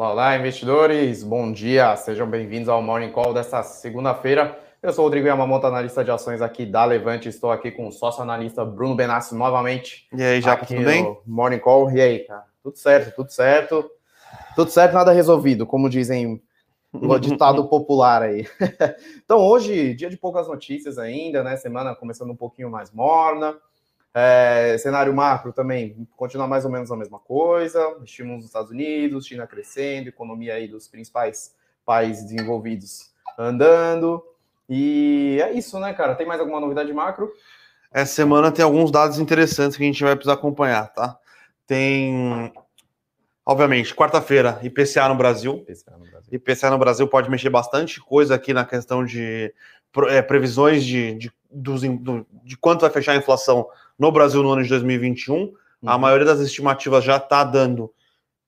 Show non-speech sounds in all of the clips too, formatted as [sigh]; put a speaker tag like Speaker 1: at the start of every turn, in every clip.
Speaker 1: Olá, olá, investidores. Bom dia. Sejam bem-vindos ao Morning Call desta segunda-feira. Eu sou o Rodrigo Yamamoto, analista de ações aqui da Levante. Estou aqui com o sócio analista Bruno Benassi novamente.
Speaker 2: E aí, já tudo bem?
Speaker 1: Morning Call. E aí, cara? Tudo certo, tudo certo. Tudo certo, nada resolvido, como dizem o [laughs] ditado popular aí. [laughs] então, hoje, dia de poucas notícias ainda, né? Semana começando um pouquinho mais morna. É, cenário macro também continua mais ou menos a mesma coisa. Estímulos nos Estados Unidos, China crescendo, economia aí dos principais países desenvolvidos andando. E é isso, né, cara? Tem mais alguma novidade macro?
Speaker 2: Essa semana tem alguns dados interessantes que a gente vai precisar acompanhar, tá? Tem, obviamente, quarta-feira, IPCA no Brasil. IPCA no Brasil. IPCA no Brasil pode mexer bastante coisa aqui na questão de é, previsões de, de, dos, de quanto vai fechar a inflação no Brasil no ano de 2021. Uhum. A maioria das estimativas já está dando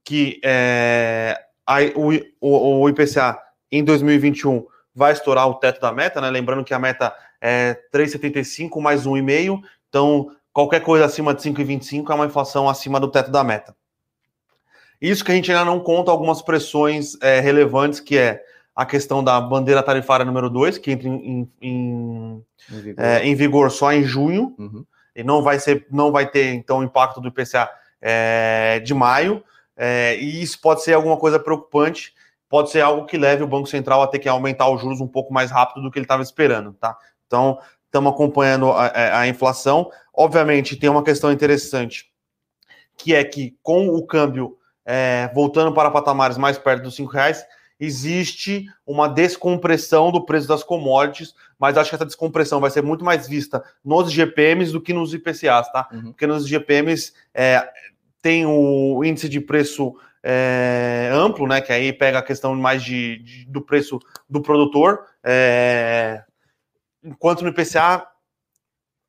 Speaker 2: que é, a, o, o, o, IPCA em 2021 vai estourar o teto da meta, né? Lembrando que a meta é 3,75 mais 1,5. Então, qualquer coisa acima de 5,25 é uma inflação acima do teto da meta. Isso que a gente ainda não conta algumas pressões é, relevantes, que é a questão da bandeira tarifária número 2, que entra em, em, em, vigor. É, em vigor. só em junho. Uhum e não vai ser, não vai ter então impacto do IPCA é, de maio, é, e isso pode ser alguma coisa preocupante, pode ser algo que leve o Banco Central a ter que aumentar os juros um pouco mais rápido do que ele estava esperando, tá? Então, estamos acompanhando a, a, a, inflação. Obviamente, tem uma questão interessante, que é que com o câmbio é, voltando para patamares mais perto dos cinco reais, existe uma descompressão do preço das commodities, mas acho que essa descompressão vai ser muito mais vista nos GPMs do que nos IPCAs, tá? Uhum. Porque nos GPMs é, tem o índice de preço é, amplo, né? Que aí pega a questão mais de, de do preço do produtor, é, enquanto no IPCA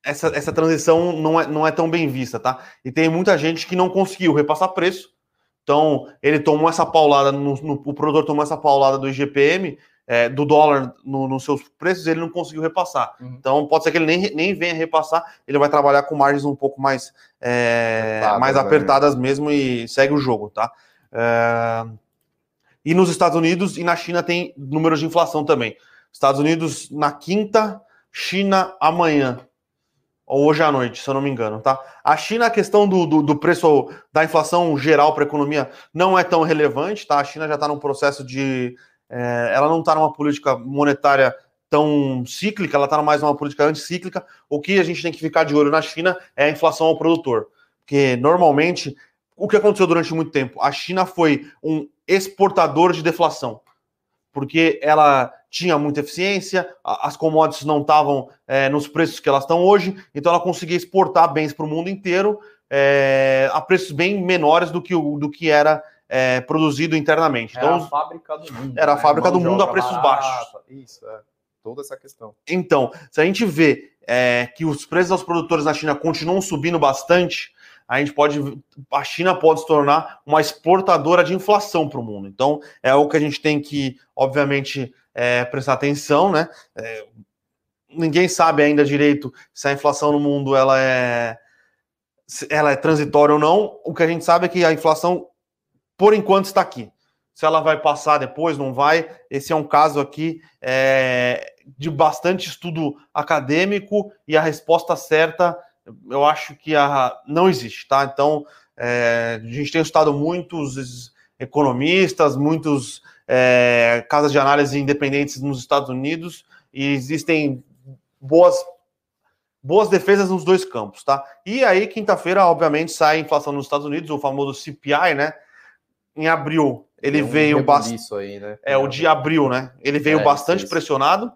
Speaker 2: essa, essa transição não é, não é tão bem vista, tá? E tem muita gente que não conseguiu repassar preço então, ele tomou essa paulada, no, no, o produtor tomou essa paulada do IGPM, é, do dólar no, nos seus preços, ele não conseguiu repassar. Uhum. Então, pode ser que ele nem, nem venha repassar, ele vai trabalhar com margens um pouco mais, é, apertadas, mais apertadas né? mesmo e segue o jogo, tá? É... E nos Estados Unidos e na China tem números de inflação também. Estados Unidos na quinta, China amanhã hoje à noite, se eu não me engano, tá? A China, a questão do, do, do preço da inflação geral para a economia não é tão relevante, tá? A China já está num processo de. É, ela não está numa política monetária tão cíclica, ela está mais numa política anticíclica. O que a gente tem que ficar de olho na China é a inflação ao produtor. Porque normalmente, o que aconteceu durante muito tempo? A China foi um exportador de deflação. Porque ela tinha muita eficiência, as commodities não estavam é, nos preços que elas estão hoje, então ela conseguia exportar bens para o mundo inteiro é, a preços bem menores do que, o, do que era é, produzido internamente.
Speaker 1: Então, era a fábrica do mundo.
Speaker 2: Era a né? fábrica do mundo a preços barata, baixos.
Speaker 1: Isso, é. Toda essa questão.
Speaker 2: Então, se a gente vê é, que os preços aos produtores na China continuam subindo bastante, a gente pode, a China pode se tornar uma exportadora de inflação para o mundo. Então, é algo que a gente tem que, obviamente, é, prestar atenção, né? É, ninguém sabe ainda direito se a inflação no mundo ela é, ela é transitória ou não. O que a gente sabe é que a inflação, por enquanto, está aqui. Se ela vai passar depois, não vai. Esse é um caso aqui é, de bastante estudo acadêmico e a resposta certa, eu acho que a, não existe, tá? Então, é, a gente tem estudado muitos economistas, muitos é, casas de análise independentes nos Estados Unidos e existem boas boas defesas nos dois campos, tá? E aí, quinta-feira, obviamente, sai a inflação nos Estados Unidos, o famoso CPI, né? Em abril, ele um veio bastante. Né? É, o de abril, né? Ele veio é, bastante pressionado.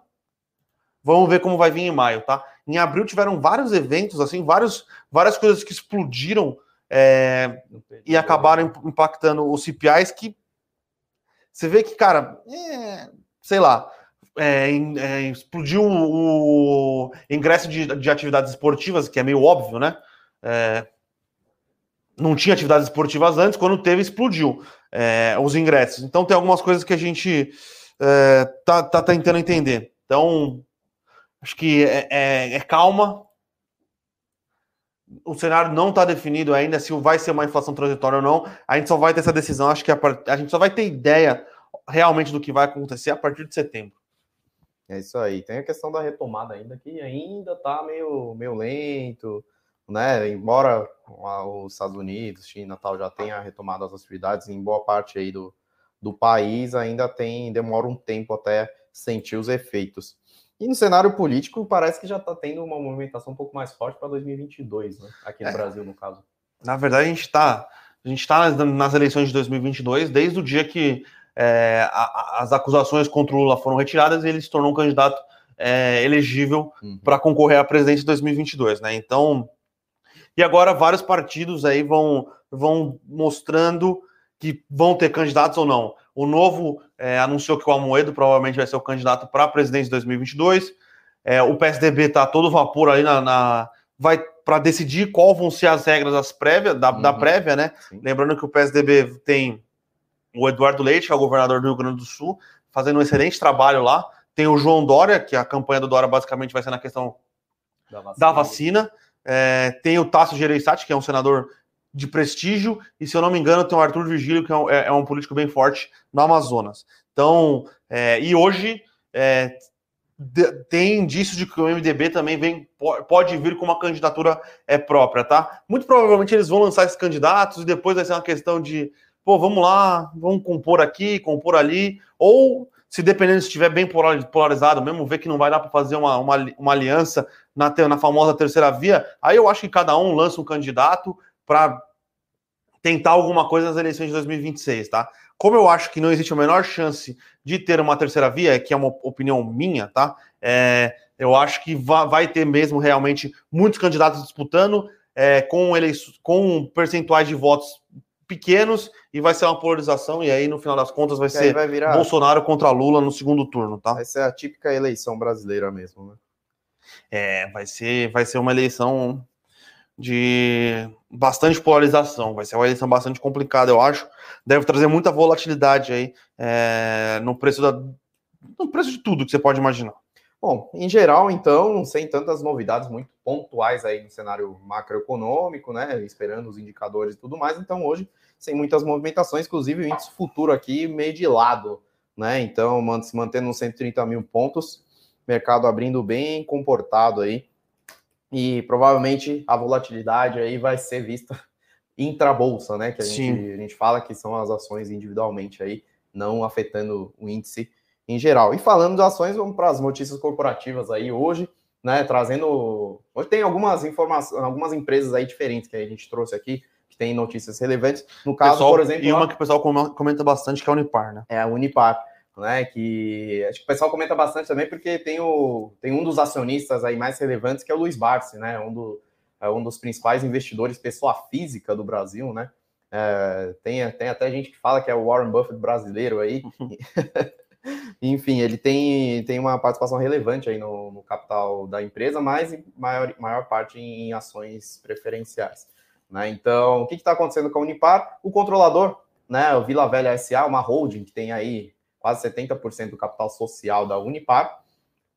Speaker 2: Vamos ver como vai vir em maio, tá? Em abril tiveram vários eventos, assim, vários, várias coisas que explodiram é, e acabaram impactando os CPIs que você vê que, cara, é, sei lá, é, é, explodiu o, ingresso de, de, atividades esportivas, que é meio óbvio, né? É, não tinha atividades esportivas antes, quando teve, explodiu é, os ingressos. Então tem algumas coisas que a gente é, tá, tá tentando entender. Então, acho que é, é calma, o cenário não está definido ainda se vai ser uma inflação transitória ou não. A gente só vai ter essa decisão, acho que a, a gente só vai ter ideia realmente do que vai acontecer a partir de setembro.
Speaker 1: É isso aí. Tem a questão da retomada ainda, que ainda está meio, meio lento, né? Embora os Estados Unidos, China tal, já tenha retomado as atividades em boa parte aí do, do país, ainda tem, demora um tempo até sentir os efeitos. E no cenário político, parece que já está tendo uma movimentação um pouco mais forte para 2022, né? aqui no é. Brasil, no caso.
Speaker 2: Na verdade, a gente está a gente está nas, eleições de 2022 desde o dia que é, a, as acusações contra o Lula foram retiradas e ele se tornou um candidato é, elegível uhum. para concorrer à presidência de 2022, né? Então, e agora vários partidos aí vão, vão mostrando que vão ter candidatos ou não. O Novo é, anunciou que o Almoedo provavelmente vai ser o candidato para a presidência de 2022. É, o PSDB está todo vapor ali na, na vai para decidir qual vão ser as regras das prévias, da, uhum. da prévia, né? Sim. Lembrando que o PSDB tem o Eduardo Leite, que é o governador do Rio Grande do Sul, fazendo um excelente trabalho lá. Tem o João Dória, que a campanha do Dória basicamente vai ser na questão da vacina. Da vacina. É, tem o Tasso Gereissati, que é um senador de prestígio, e se eu não me engano, tem o Arthur Virgílio, que é um, é, é um político bem forte no Amazonas. Então, é, e hoje é, de, tem indícios de que o MDB também vem, pode vir com uma candidatura é, própria, tá? Muito provavelmente eles vão lançar esses candidatos e depois vai ser uma questão de, pô, vamos lá, vamos compor aqui, compor ali, ou se dependendo se estiver bem polarizado mesmo, ver que não vai dar para fazer uma, uma, uma aliança na, na famosa terceira via, aí eu acho que cada um lança um candidato para tentar alguma coisa nas eleições de 2026, tá? Como eu acho que não existe a menor chance de ter uma terceira via, que é uma opinião minha, tá? É, eu acho que vai ter mesmo realmente muitos candidatos disputando é, com, com percentuais de votos pequenos e vai ser uma polarização e aí no final das contas vai ser vai virar... Bolsonaro contra Lula no segundo turno, tá?
Speaker 1: Vai ser a típica eleição brasileira mesmo, né?
Speaker 2: É, vai ser, vai ser uma eleição de bastante polarização. Vai ser uma eleição bastante complicada, eu acho. Deve trazer muita volatilidade aí é, no preço da, no preço de tudo que você pode imaginar.
Speaker 1: Bom, em geral, então, sem tantas novidades muito pontuais aí no cenário macroeconômico, né? Esperando os indicadores e tudo mais. Então, hoje, sem muitas movimentações, inclusive o índice futuro aqui meio de lado, né? Então, se mantendo nos 130 mil pontos, mercado abrindo bem comportado aí e provavelmente a volatilidade aí vai ser vista [laughs] intra-bolsa, né? Que a gente, a gente fala que são as ações individualmente aí, não afetando o índice em geral. E falando de ações, vamos para as notícias corporativas aí hoje, né? Trazendo. Hoje tem algumas informações, algumas empresas aí diferentes que a gente trouxe aqui, que tem notícias relevantes. No caso,
Speaker 2: pessoal,
Speaker 1: por exemplo.
Speaker 2: E uma que o pessoal comenta bastante, que é a Unipar, né?
Speaker 1: É a Unipar né? Que acho que o pessoal comenta bastante também, porque tem, o, tem um dos acionistas aí mais relevantes, que é o Luiz Barsi, né? Um, do, é um dos principais investidores, pessoa física do Brasil, né? É, tem, tem até gente que fala que é o Warren Buffett brasileiro aí. Uhum. [laughs] Enfim, ele tem, tem uma participação relevante aí no, no capital da empresa, mas maior, maior parte em ações preferenciais. Né? Então, o que está acontecendo com a Unipar? O controlador, né, o Vila Velha SA, uma holding que tem aí quase 70% do capital social da Unipar,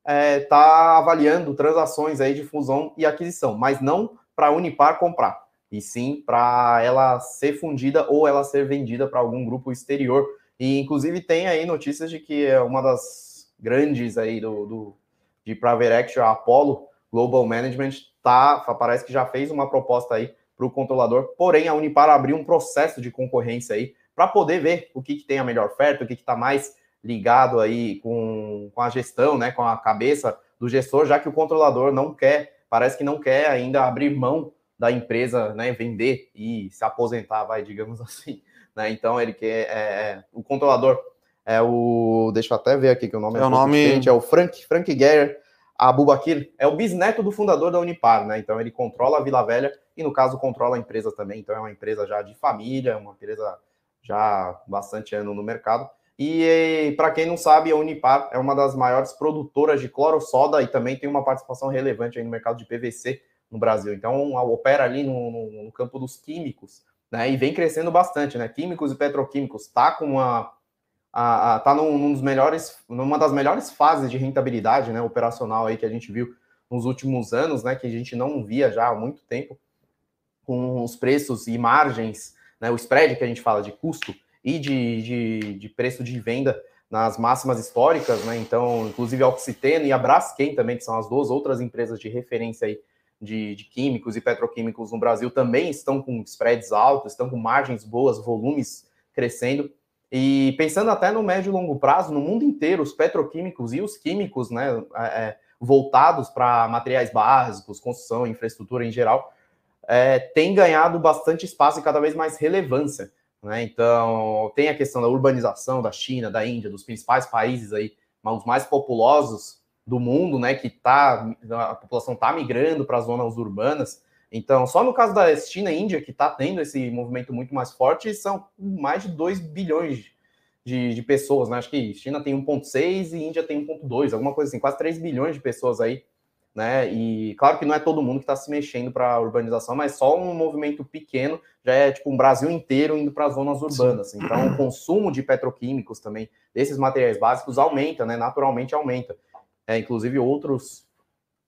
Speaker 1: está é, tá avaliando transações aí de fusão e aquisição, mas não para a Unipar comprar, e sim para ela ser fundida ou ela ser vendida para algum grupo exterior. E inclusive tem aí notícias de que é uma das grandes aí do, do de private a Apollo Global Management, tá, parece que já fez uma proposta aí para o controlador, porém a Unipar abriu um processo de concorrência aí para poder ver o que, que tem a melhor oferta, o que está mais ligado aí com, com a gestão, né, com a cabeça do gestor, já que o controlador não quer, parece que não quer ainda abrir mão da empresa, né, vender e se aposentar, vai, digamos [laughs] assim. Né? Então ele quer, é, é, o controlador é o, deixa eu até ver aqui que o nome é,
Speaker 2: é o nome
Speaker 1: é o Frank, Frank Guerra Abubakir, é o bisneto do fundador da Unipar, né? Então ele controla a Vila Velha e no caso controla a empresa também. Então é uma empresa já de família, uma empresa já bastante ano no mercado. E para quem não sabe, a Unipar é uma das maiores produtoras de cloro-soda e também tem uma participação relevante no mercado de PVC no Brasil. Então, opera ali no, no, no campo dos químicos, né? E vem crescendo bastante, né? Químicos e petroquímicos está com uma a, a, tá num, num, dos melhores, numa das melhores fases de rentabilidade, né, operacional aí que a gente viu nos últimos anos, né, que a gente não via já há muito tempo. com os preços e margens, né, o spread que a gente fala de custo e de, de, de preço de venda nas máximas históricas, né? Então, inclusive a Oxiteno e a Braskem também, que são as duas outras empresas de referência aí de, de, químicos e petroquímicos no Brasil, também estão com spreads altos, estão com margens boas, volumes crescendo. E pensando até no médio e longo prazo, no mundo inteiro, os petroquímicos e os químicos, né, é, é voltados para materiais básicos, construção, infraestrutura em geral, é, têm ganhado bastante espaço e cada vez mais relevância. Né? Então, tem a questão da urbanização da China, da Índia, dos principais países aí, os mais populosos do mundo, né? Que tá, a população está migrando para as zonas urbanas. Então, só no caso da China e Índia, que está tendo esse movimento muito mais forte, são mais de 2 bilhões de, de pessoas, né? Acho que China tem 1,6 e Índia tem 1,2, alguma coisa assim, quase 3 bilhões de pessoas aí né? E claro que não é todo mundo que está se mexendo para a urbanização, mas só um movimento pequeno já é tipo um Brasil inteiro indo para as zonas urbanas. Sim. Então, o consumo de petroquímicos também, desses materiais básicos, aumenta, né? Naturalmente aumenta. É, inclusive outros,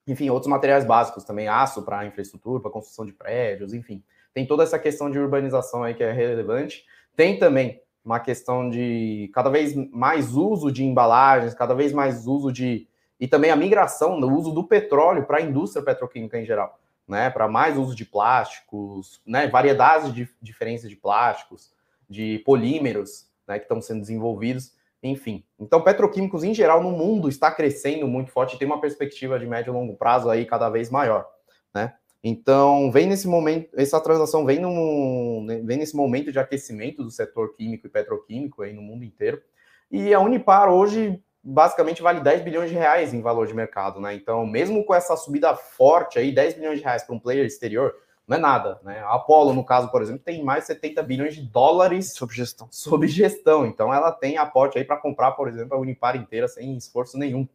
Speaker 1: enfim, outros materiais básicos também, aço para infraestrutura, para construção de prédios, enfim. Tem toda essa questão de urbanização aí que é relevante. Tem também uma questão de cada vez mais uso de embalagens, cada vez mais uso de e também a migração no uso do petróleo para a indústria petroquímica em geral, né? Para mais uso de plásticos, né? Variedades de diferenças de plásticos, de polímeros, né? Que estão sendo desenvolvidos, enfim. Então, petroquímicos em geral no mundo está crescendo muito forte e tem uma perspectiva de médio e longo prazo aí cada vez maior, né? Então, vem nesse momento, essa transação vem, num, vem nesse momento de aquecimento do setor químico e petroquímico aí no mundo inteiro. E a Unipar hoje basicamente vale 10 bilhões de reais em valor de mercado, né? Então, mesmo com essa subida forte aí, 10 bilhões de reais para um player exterior, não é nada, né? A Apollo, no caso, por exemplo, tem mais de 70 bilhões de dólares
Speaker 2: sob gestão.
Speaker 1: Sob gestão. Então, ela tem aporte aí para comprar, por exemplo, a Unipar inteira sem esforço nenhum,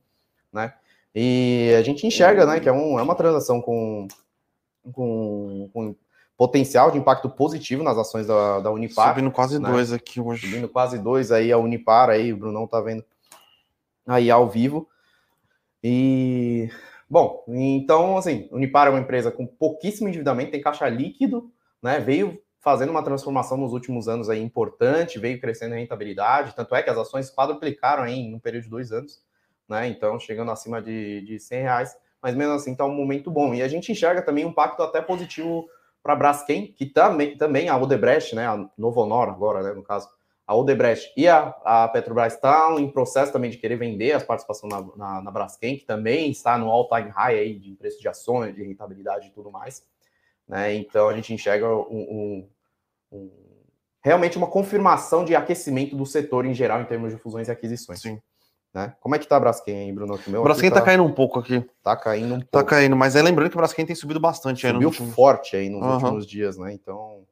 Speaker 1: né? E a gente enxerga, né, que é, um, é uma transação com, com, com potencial de impacto positivo nas ações da, da Unipar.
Speaker 2: Subindo quase né? dois aqui hoje.
Speaker 1: Subindo quase dois aí a Unipar aí, o Brunão tá vendo aí ao vivo. E bom, então assim, Unipar é uma empresa com pouquíssimo endividamento, tem caixa líquido, né? Veio fazendo uma transformação nos últimos anos aí importante, veio crescendo a rentabilidade, tanto é que as ações quadruplicaram aí em um período de dois anos, né? Então, chegando acima de, de 100 reais, mas mesmo assim está um momento bom. E a gente enxerga também um pacto até positivo para a Braskem, que também, também a Odebrecht, né? A Novo Honor agora, né? No caso, a Odebrecht e a, a Petrobras estão em processo também de querer vender as participações na, na, na Braskem, que também está no all-time high aí de preço de ações, de rentabilidade e tudo mais. Né? Então a gente enxerga um, um, um, realmente uma confirmação de aquecimento do setor em geral em termos de fusões e aquisições. Sim. Né? Como é que tá a Braskem aí, Bruno?
Speaker 2: O Braskem tá... tá... caindo um pouco aqui.
Speaker 1: Tá caindo um
Speaker 2: tá pouco. Tá caindo, mas é lembrando que o Braskem tem subido bastante.
Speaker 1: Subiu aí último... forte aí nos uhum. últimos dias, né? Então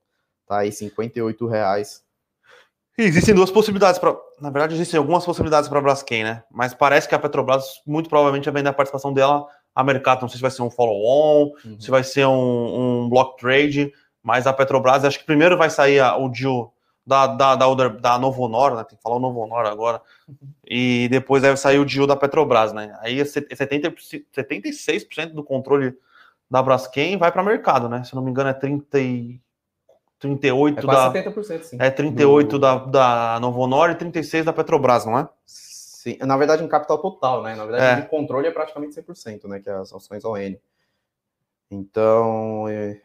Speaker 1: tá aí 58 reais
Speaker 2: Existem duas possibilidades para. Na verdade, existem algumas possibilidades para a Braskem, né? Mas parece que a Petrobras muito provavelmente vai vender a participação dela a mercado. Não sei se vai ser um follow-on, uhum. se vai ser um, um, block trade, mas a Petrobras, acho que primeiro vai sair a, o deal da, da, da, da Novo Honor, né? Tem que falar o Novo Honor agora. Uhum. E depois deve sair o deal da Petrobras, né? Aí 70, 76% do controle da Braskem vai para mercado, né? Se não me engano, é 30 e 38 é da. 70%, sim. É 38 do... da, da Novo Honor e 36 da Petrobras, não é?
Speaker 1: Sim, na verdade, em capital total, né? Na verdade, é. o controle é praticamente 100%, né? Que é as ações ON. Então, é...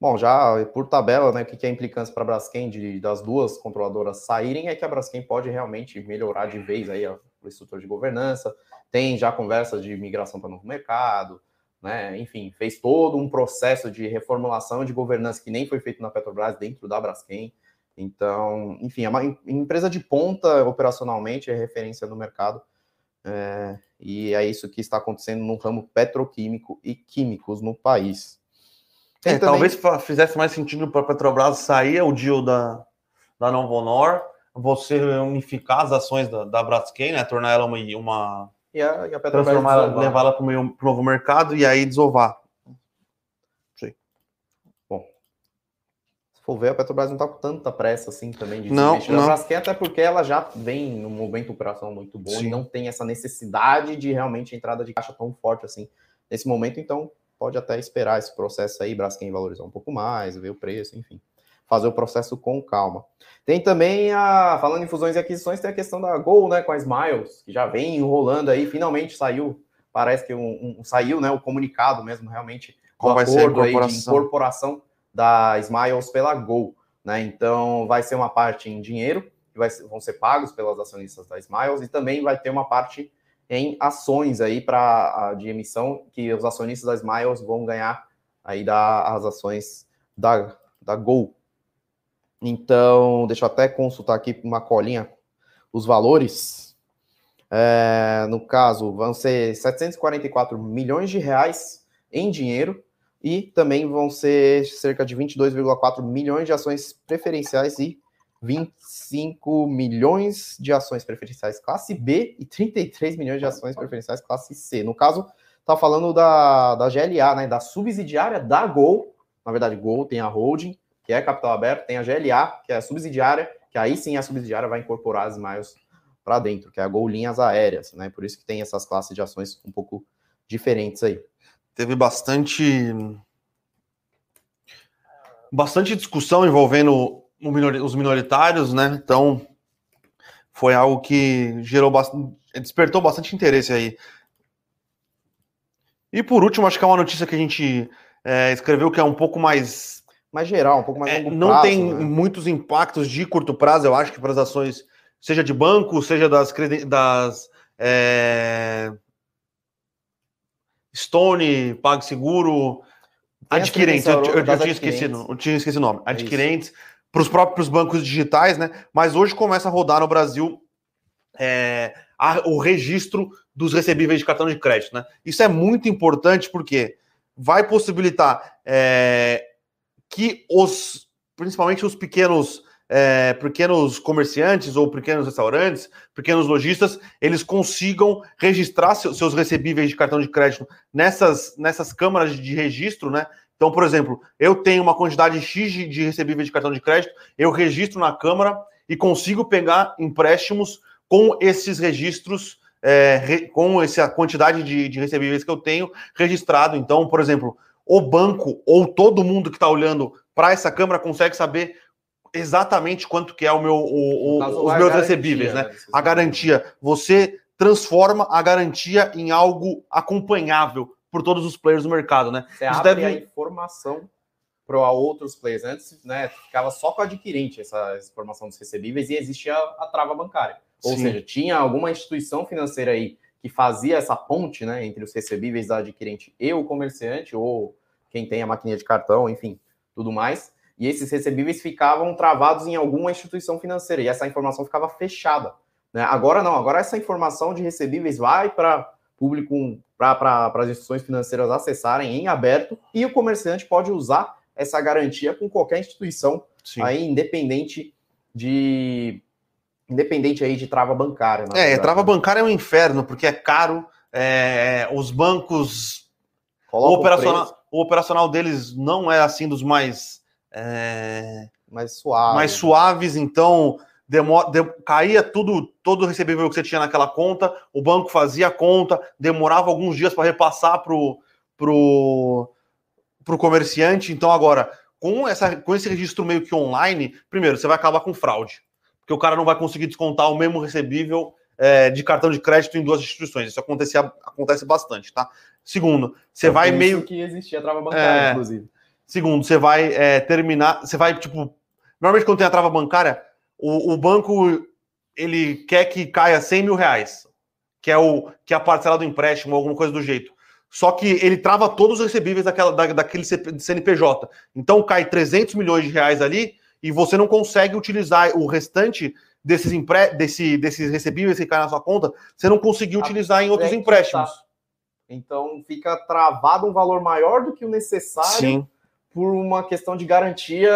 Speaker 1: bom, já por tabela, né? O que é a implicância para a Braskem de, das duas controladoras saírem é que a Braskem pode realmente melhorar de vez aí a, o estrutura de governança. Tem já conversas de migração para novo mercado né? Enfim, fez todo um processo de reformulação de governança que nem foi feito na Petrobras dentro da Braskem. Então, enfim, é uma empresa de ponta operacionalmente, é referência no mercado. É, e é isso que está acontecendo no ramo petroquímico e químicos no país.
Speaker 2: É, também... Talvez fizesse mais sentido para a Petrobras sair o deal da, da Novo Honor, você unificar as ações da, da Braskem, né, tornar ela uma, uma
Speaker 1: e a, e a Petrobras
Speaker 2: levar ela para o novo mercado e aí desovar.
Speaker 1: Sim. Bom, se for ver, a Petrobras não está com tanta pressa assim também de
Speaker 2: não, se não.
Speaker 1: Braskem, até porque ela já vem num momento operacional muito bom Sim. e não tem essa necessidade de realmente entrada de caixa tão forte assim nesse momento, então pode até esperar esse processo aí, Braskem valorizar um pouco mais, ver o preço, enfim, fazer o processo com calma. Tem também a, falando em fusões e aquisições, tem a questão da Gol, né, com a Smiles, que já vem enrolando aí, finalmente saiu, parece que um, um saiu, né, o comunicado mesmo, realmente,
Speaker 2: Qual vai ser a incorporação?
Speaker 1: de incorporação da Smiles pela Gol, né, então vai ser uma parte em dinheiro, que vai, vão ser pagos pelas acionistas da Smiles, e também vai ter uma parte em ações aí para de emissão que os acionistas da Smiles vão ganhar aí das ações da, da Gol, então, deixa eu até consultar aqui uma colinha os valores. É, no caso, vão ser 744 milhões de reais em dinheiro e também vão ser cerca de 22,4 milhões de ações preferenciais e 25 milhões de ações preferenciais classe B e 33 milhões de ações preferenciais classe C. No caso, tá falando da, da GLA, né, da subsidiária da Gol. Na verdade, Gol tem a holding que é capital aberto, tem a GLA, que é a subsidiária, que aí sim a subsidiária vai incorporar as Smiles para dentro, que é a Gol Linhas Aéreas, né? Por isso que tem essas classes de ações um pouco diferentes aí.
Speaker 2: Teve bastante bastante discussão envolvendo os minoritários, né? Então foi algo que gerou bastante, despertou bastante interesse aí. E por último, acho que é uma notícia que a gente é, escreveu que é um pouco mais
Speaker 1: mais geral, um pouco mais
Speaker 2: é, longo não prazo. Não tem né? muitos impactos de curto prazo, eu acho que para as ações, seja de banco, seja das, das é... Stone, PagSeguro, adquirentes, eu, eu, eu, tinha esquecido, eu tinha esquecido o nome, adquirentes, para os próprios bancos digitais, né? Mas hoje começa a rodar no Brasil é, a, o registro dos recebíveis de cartão de crédito, né? Isso é muito importante porque vai possibilitar é, que os, principalmente os pequenos, é, pequenos comerciantes ou pequenos restaurantes, pequenos lojistas, eles consigam registrar seus recebíveis de cartão de crédito nessas, nessas câmaras de registro, né? Então, por exemplo, eu tenho uma quantidade X de recebíveis de cartão de crédito, eu registro na Câmara e consigo pegar empréstimos com esses registros, é, com essa quantidade de, de recebíveis que eu tenho registrado. Então, por exemplo, o banco ou todo mundo que está olhando para essa câmera consegue saber exatamente quanto que é o meu, o, o, os meus recebíveis, né? A garantia. Você transforma a garantia em algo acompanhável por todos os players do mercado, né?
Speaker 1: Você Isso abre deve... a informação para outros players. Antes, né, ficava só com o adquirente essa, informação dos recebíveis e existia a, a trava bancária. Ou Sim. seja, tinha alguma instituição financeira aí que fazia essa ponte né, entre os recebíveis da adquirente e o comerciante, ou quem tem a maquininha de cartão, enfim, tudo mais. E esses recebíveis ficavam travados em alguma instituição financeira, e essa informação ficava fechada. Né? Agora não, agora essa informação de recebíveis vai para público, para as instituições financeiras acessarem em aberto, e o comerciante pode usar essa garantia com qualquer instituição, aí independente de independente aí de trava bancária.
Speaker 2: É, verdade. trava bancária é um inferno, porque é caro, é, os bancos. o operacional, o, operacional deles não é assim dos mais. É,
Speaker 1: mais suaves.
Speaker 2: Mais suaves, então. Demora, de, caía tudo, todo o recebível que você tinha naquela conta, o banco fazia a conta, demorava alguns dias para repassar para o pro, pro comerciante. Então, agora, com, essa, com esse registro meio que online, primeiro, você vai acabar com fraude porque o cara não vai conseguir descontar o mesmo recebível é, de cartão de crédito em duas instituições. Isso acontecia, acontece bastante, tá? Segundo, você vai meio.
Speaker 1: que existia a trava bancária, é... inclusive.
Speaker 2: Segundo, você vai é, terminar. Você vai, tipo. Normalmente, quando tem a trava bancária, o, o, banco ele quer que caia 100 mil reais, que é, o, que é a parcela do empréstimo, ou alguma coisa do jeito. Só que ele trava todos os recebíveis daquela, da, daquele CNPJ. Então cai 300 milhões de reais ali, e você não consegue utilizar o restante desses, empre... Desse, desses recebíveis que caem na sua conta, você não conseguiu utilizar em outros empréstimos. Tá.
Speaker 1: Então fica travado um valor maior do que o necessário Sim. por uma questão de garantia,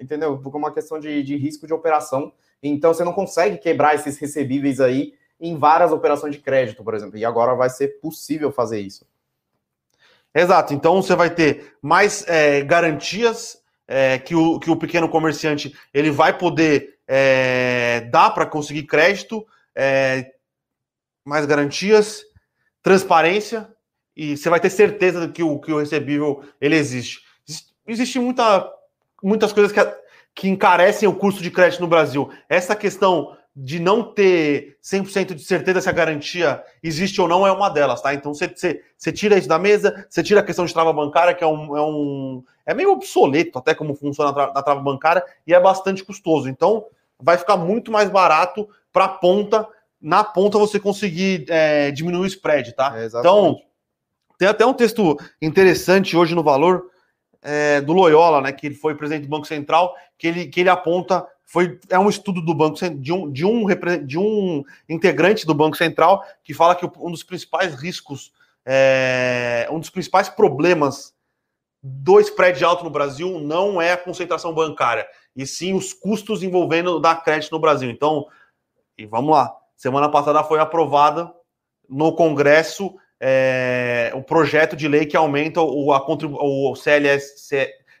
Speaker 1: entendeu? Por uma questão de, de risco de operação. Então você não consegue quebrar esses recebíveis aí em várias operações de crédito, por exemplo. E agora vai ser possível fazer isso.
Speaker 2: Exato. Então você vai ter mais é, garantias é, que, o, que o pequeno comerciante ele vai poder é, dar para conseguir crédito, é, mais garantias, transparência e você vai ter certeza de que o, que o recebível ele existe. Existe muita, muitas coisas que, que encarecem o custo de crédito no Brasil. Essa questão de não ter 100% de certeza se a garantia existe ou não é uma delas, tá? Então você, você, você tira isso da mesa, você tira a questão de trava bancária, que é um, é um. É meio obsoleto até como funciona a, tra a trava bancária e é bastante custoso. Então vai ficar muito mais barato para a ponta, na ponta você conseguir é, diminuir o spread, tá? É então, tem até um texto interessante hoje no valor é, do Loyola, né? Que ele foi presidente do Banco Central, que ele, que ele aponta foi é um estudo do banco de um, de um, de um integrante do banco central que fala que um dos principais riscos é, um dos principais problemas do spread alto no Brasil não é a concentração bancária e sim os custos envolvendo da crédito no Brasil então e vamos lá semana passada foi aprovada no Congresso é, o projeto de lei que aumenta o, a, o CLS,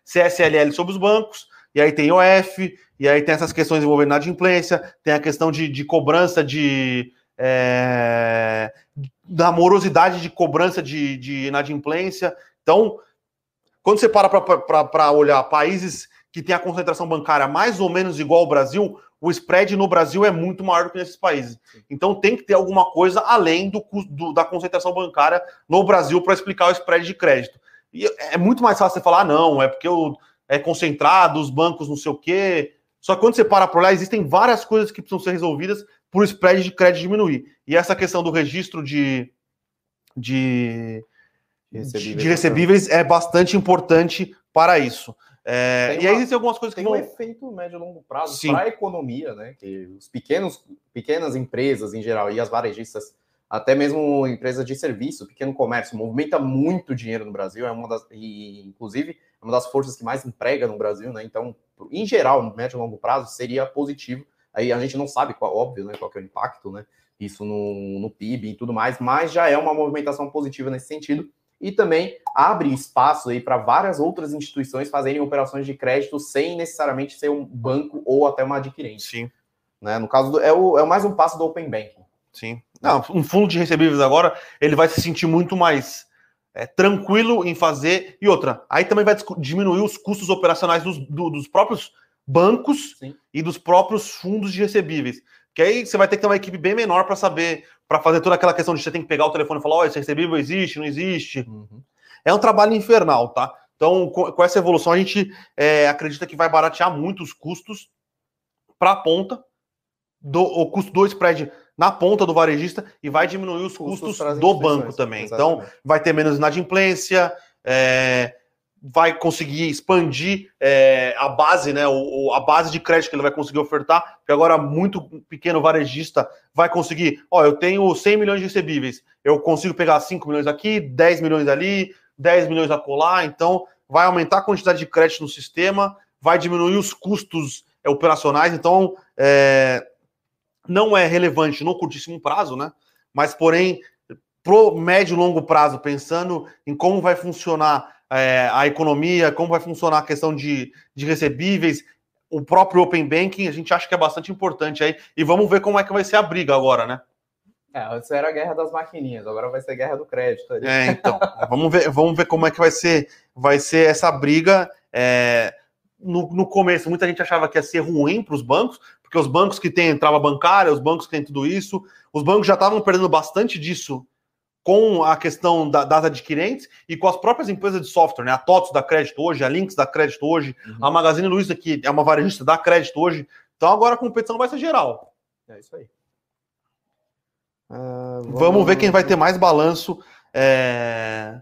Speaker 2: CSLL sobre os bancos e aí tem OF, e aí tem essas questões envolvendo inadimplência, tem a questão de, de cobrança de. É, da morosidade de cobrança de, de inadimplência. Então, quando você para para olhar países que têm a concentração bancária mais ou menos igual ao Brasil, o spread no Brasil é muito maior do que nesses países. Então tem que ter alguma coisa além do, do da concentração bancária no Brasil para explicar o spread de crédito. E é muito mais fácil você falar, ah, não, é porque o é concentrado, os bancos não sei o quê. Só que quando você para por lá, existem várias coisas que precisam ser resolvidas por spread de crédito diminuir. E essa questão do registro de, de, recebíveis, de recebíveis é bastante importante para isso. É, e aí existem algumas coisas
Speaker 1: que
Speaker 2: tem
Speaker 1: vão... um efeito médio e longo prazo para a economia, né? Que os pequenos, pequenas empresas em geral e as varejistas até mesmo empresas de serviço, pequeno comércio, movimenta muito dinheiro no Brasil, é uma das, e, inclusive, é uma das forças que mais emprega no Brasil, né? Então, em geral, no médio e longo prazo, seria positivo. Aí a gente não sabe qual, óbvio, né, qual é o impacto, né? Isso no, no PIB e tudo mais, mas já é uma movimentação positiva nesse sentido. E também abre espaço aí para várias outras instituições fazerem operações de crédito sem necessariamente ser um banco ou até uma adquirente.
Speaker 2: Sim.
Speaker 1: Né? No caso, do, é, o, é mais um passo do Open Banking.
Speaker 2: Sim. Não, um fundo de recebíveis agora, ele vai se sentir muito mais é, tranquilo em fazer. E outra, aí também vai diminuir os custos operacionais dos, do, dos próprios bancos Sim. e dos próprios fundos de recebíveis. Que aí você vai ter que ter uma equipe bem menor para saber, para fazer toda aquela questão de você tem que pegar o telefone e falar: olha, esse recebível existe, não existe. Uhum. É um trabalho infernal, tá? Então, com, com essa evolução, a gente é, acredita que vai baratear muito os custos para a ponta, do, o custo do spread na ponta do varejista e vai diminuir os custos, custos do banco também. Então, Exatamente. Então, vai ter menos inadimplência, é, vai conseguir expandir é, a base, né, o, a base de crédito que ele vai conseguir ofertar, porque agora muito pequeno varejista vai conseguir, ó, eu tenho 100 milhões de recebíveis, eu consigo pegar 5 milhões aqui, 10 milhões ali, 10 milhões a colar, então vai aumentar a quantidade de crédito no sistema, vai diminuir os custos é, operacionais, então é, não é relevante no curtíssimo prazo, né? Mas, porém, pro médio e longo prazo, pensando em como vai funcionar é, a economia, como vai funcionar a questão de, de recebíveis, o próprio Open Banking, a gente acha que é bastante importante aí. E vamos ver como é que vai ser a briga agora, né?
Speaker 1: É, antes era a guerra das maquininhas, agora vai ser a guerra do crédito. Ali.
Speaker 2: É, então, vamos ver, vamos ver como é que vai ser, vai ser essa briga. É, no, no começo, muita gente achava que ia ser ruim para os bancos, porque os bancos que têm entrava bancária, os bancos que têm tudo isso, os bancos já estavam perdendo bastante disso com a questão da, das adquirentes e com as próprias empresas de software, né? A TOTS da crédito hoje, a Lynx da crédito hoje, uhum. a Magazine Luiza, que é uma varejista da crédito hoje. Então agora a competição vai ser geral.
Speaker 1: É isso aí.
Speaker 2: Uh, vamos... vamos... ver quem vai ter mais balanço. É...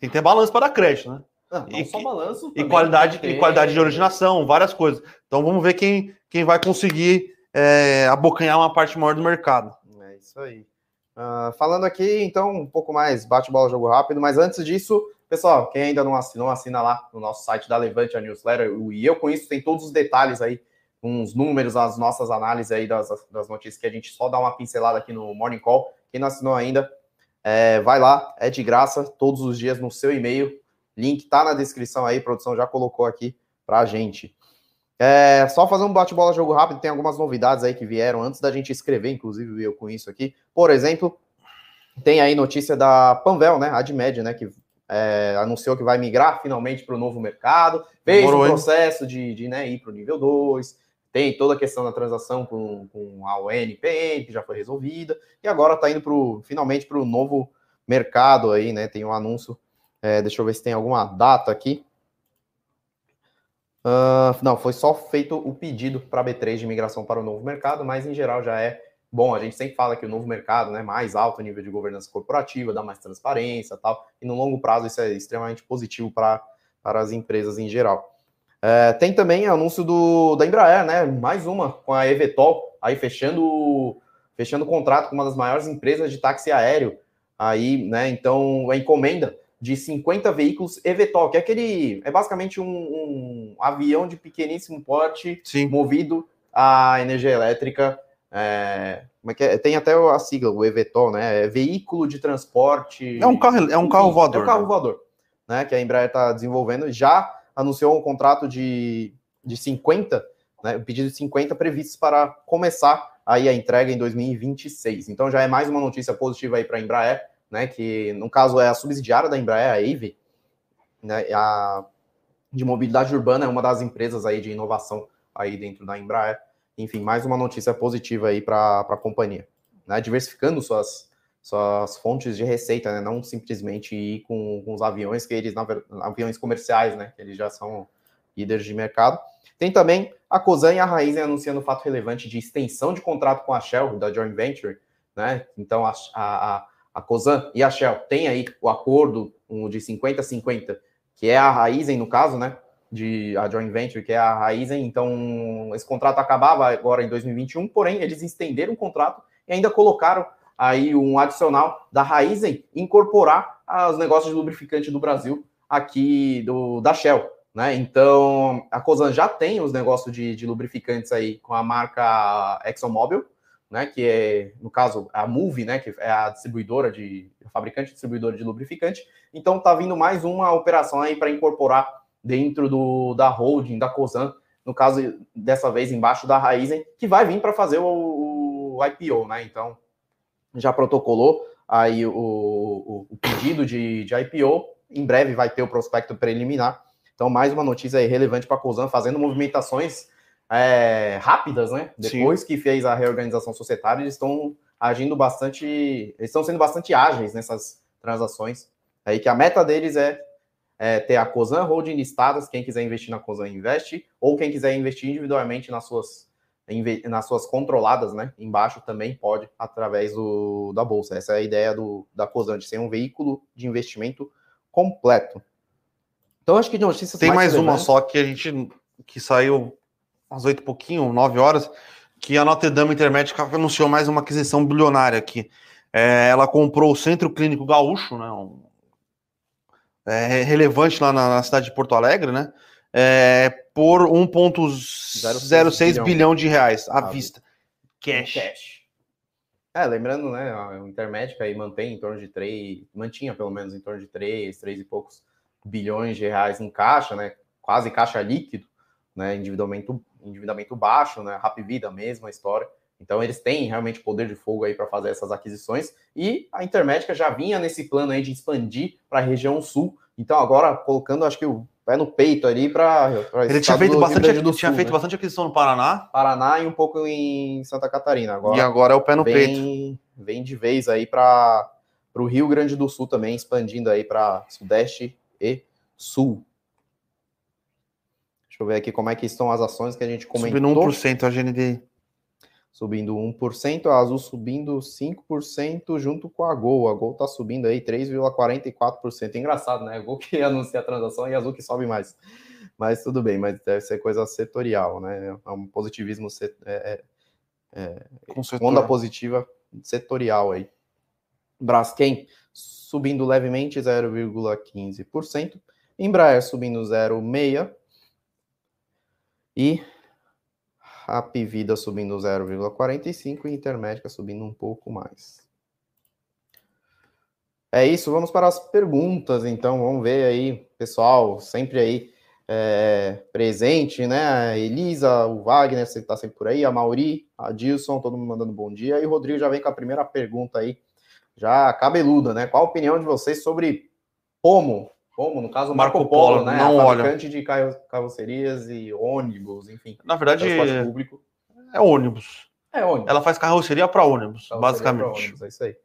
Speaker 2: Tem que ter balanço para dar crédito, né?
Speaker 1: Não, e, só balanço.
Speaker 2: E qualidade, e qualidade de originação, várias coisas. Então vamos ver quem, quem vai conseguir é, abocanhar uma parte maior do mercado.
Speaker 1: É isso aí. Uh, falando aqui, então, um pouco mais bate-bola, jogo rápido, mas antes disso, pessoal, quem ainda não assinou, assina lá no nosso site da Levante, a newsletter, e eu com isso tem todos os detalhes aí, os números, as nossas análises aí das, das notícias que a gente só dá uma pincelada aqui no Morning Call. Quem não assinou ainda, é, vai lá, é de graça, todos os dias no seu e-mail, Link tá na descrição aí, produção já colocou aqui pra gente. É, só fazer um bate-bola jogo rápido, tem algumas novidades aí que vieram antes da gente escrever, inclusive eu com isso aqui. Por exemplo, Tem aí notícia da Panvel, né? Admed, né? Que é, anunciou que vai migrar finalmente para o novo mercado, fez o processo de, de né, ir para o nível 2, tem toda a questão da transação com, com a ONPM, que já foi resolvida, e agora está indo pro, finalmente para o novo mercado aí, né? Tem um anúncio. É, deixa eu ver se tem alguma data aqui. Uh, não, foi só feito o pedido para a B3 de migração para o novo mercado, mas em geral já é bom. A gente sempre fala que o novo mercado, né, mais alto nível de governança corporativa, dá mais transparência tal, e no longo prazo isso é extremamente positivo para, para as empresas em geral. É, tem também anúncio do, da Embraer, né? Mais uma com a Evetol, aí fechando fechando contrato com uma das maiores empresas de táxi aéreo. Aí, né? Então, a encomenda de 50 veículos Evetol, que é aquele. É basicamente um, um avião de pequeníssimo porte Sim. movido a energia elétrica. É, como é que é? Tem até a sigla, o Evetol, né? É veículo de transporte.
Speaker 2: É um carro, é um carro voador. É
Speaker 1: um carro né? voador, né? Que a Embraer está desenvolvendo. Já anunciou um contrato de, de 50, né, um pedido de 50 previstos para começar aí a entrega em 2026. Então já é mais uma notícia positiva aí para a Embraer, né, que no caso é a subsidiária da Embraer, a AVE, né, a de mobilidade urbana é uma das empresas aí de inovação aí dentro da Embraer. Enfim, mais uma notícia positiva aí para a companhia, né, diversificando suas suas fontes de receita, né? Não simplesmente ir com, com os aviões que eles, aviões comerciais, né? Que eles já são líderes de mercado. Tem também a Cosan e a Raizen anunciando o fato relevante de extensão de contrato com a Shell, da joint venture, né? Então a, a, a Cosan e a Shell têm aí o acordo um, de 50-50, que é a Raizen, no caso, né? De a joint venture, que é a Raizen. Então, esse contrato acabava agora em 2021, porém, eles estenderam o contrato e ainda colocaram aí um adicional da Raizen incorporar os negócios de lubrificante do Brasil aqui do, da Shell. Né? Então, a Cosan já tem os negócios de, de lubrificantes aí com a marca ExxonMobil, né? que é, no caso, a Move, né? que é a distribuidora de, a fabricante distribuidora de lubrificante. Então, tá vindo mais uma operação aí para incorporar dentro do, da holding, da Cosan, no caso, dessa vez embaixo da Raizen, que vai vir para fazer o, o IPO, né? Então, já protocolou aí o, o, o pedido de, de, IPO. Em breve vai ter o prospecto preliminar. Então, mais uma notícia relevante para a Cosan, fazendo movimentações é, rápidas, né? Depois Sim. que fez a reorganização societária, eles estão agindo bastante, eles estão sendo bastante ágeis nessas transações. Aí que a meta deles é, é ter a Cosan Holding listadas, quem quiser investir na Cosan investe, ou quem quiser investir individualmente nas suas nas suas controladas, né? Embaixo também pode através do, da bolsa. Essa é a ideia do, da Cosante, ser um veículo de investimento completo.
Speaker 2: Então acho que de notícias tem mais, mais uma só que a gente que saiu às oito e pouquinho, nove horas, que a Notre Dame Intermédica anunciou mais uma aquisição bilionária aqui. É, ela comprou o Centro Clínico Gaúcho, né? Um, é, relevante lá na, na cidade de Porto Alegre, né? é, por 1,06 bilhão de reais à ah, vista.
Speaker 1: Cash. cash. É, lembrando, né, o Intermédica aí mantém em torno de 3, mantinha pelo menos em torno de 3, 3 e poucos bilhões de reais em caixa, né, quase caixa líquido, né, endividamento, endividamento baixo, né, Rap Vida, mesma história. Então eles têm realmente poder de fogo aí para fazer essas aquisições e a Intermédica já vinha nesse plano aí de expandir para a região sul. Então agora colocando, acho que o pé no peito ali para.
Speaker 2: Ele tinha feito, bastante, do tinha Sul, feito né? bastante aquisição no Paraná.
Speaker 1: Paraná e um pouco em Santa Catarina. Agora,
Speaker 2: e agora é o pé no
Speaker 1: vem,
Speaker 2: peito.
Speaker 1: Vem de vez aí para o Rio Grande do Sul também, expandindo aí para Sudeste e Sul. Deixa eu ver aqui como é que estão as ações que a gente comentou.
Speaker 2: Subindo 1% a GND
Speaker 1: subindo 1%, a Azul subindo 5% junto com a Gol. A Gol tá subindo aí 3,44%. Engraçado, né? A Gol que [laughs] anuncia a transação e a Azul que sobe mais. Mas tudo bem, mas deve ser coisa setorial, né? É um positivismo set, é, é, é onda positiva setorial aí. Braskem subindo levemente 0,15%, Embraer subindo 0,6% e Rap Vida subindo 0,45 e Intermédica subindo um pouco mais. É isso, vamos para as perguntas, então, vamos ver aí, pessoal, sempre aí é, presente, né? A Elisa, o Wagner, você está sempre por aí, a Mauri, a Dilson, todo mundo mandando bom dia, e o Rodrigo já vem com a primeira pergunta aí, já cabeluda, né? Qual a opinião de vocês sobre Pomo? Pomo, no caso, Marco, Marco Polo, Polo, né?
Speaker 2: Não
Speaker 1: a
Speaker 2: fabricante
Speaker 1: de carrocerias e ônibus, enfim.
Speaker 2: Na verdade, público. é ônibus.
Speaker 1: É ônibus.
Speaker 2: Ela faz carroceria para ônibus, carroceria basicamente. Ônibus,
Speaker 1: é isso aí.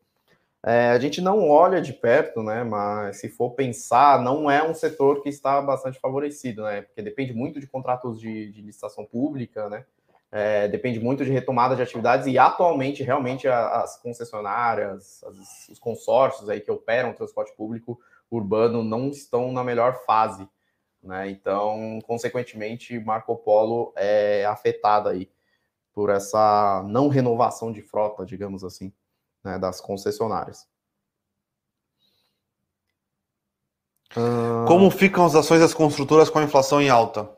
Speaker 1: É, a gente não olha de perto, né? Mas se for pensar, não é um setor que está bastante favorecido, né? Porque depende muito de contratos de, de licitação pública, né? É, depende muito de retomada de atividades e atualmente realmente as concessionárias, as, os consórcios aí que operam o transporte público urbano não estão na melhor fase, né? Então, consequentemente, Marco Polo é afetado aí por essa não renovação de frota, digamos assim né, das concessionárias.
Speaker 2: Como ficam as ações das construtoras com a inflação em alta?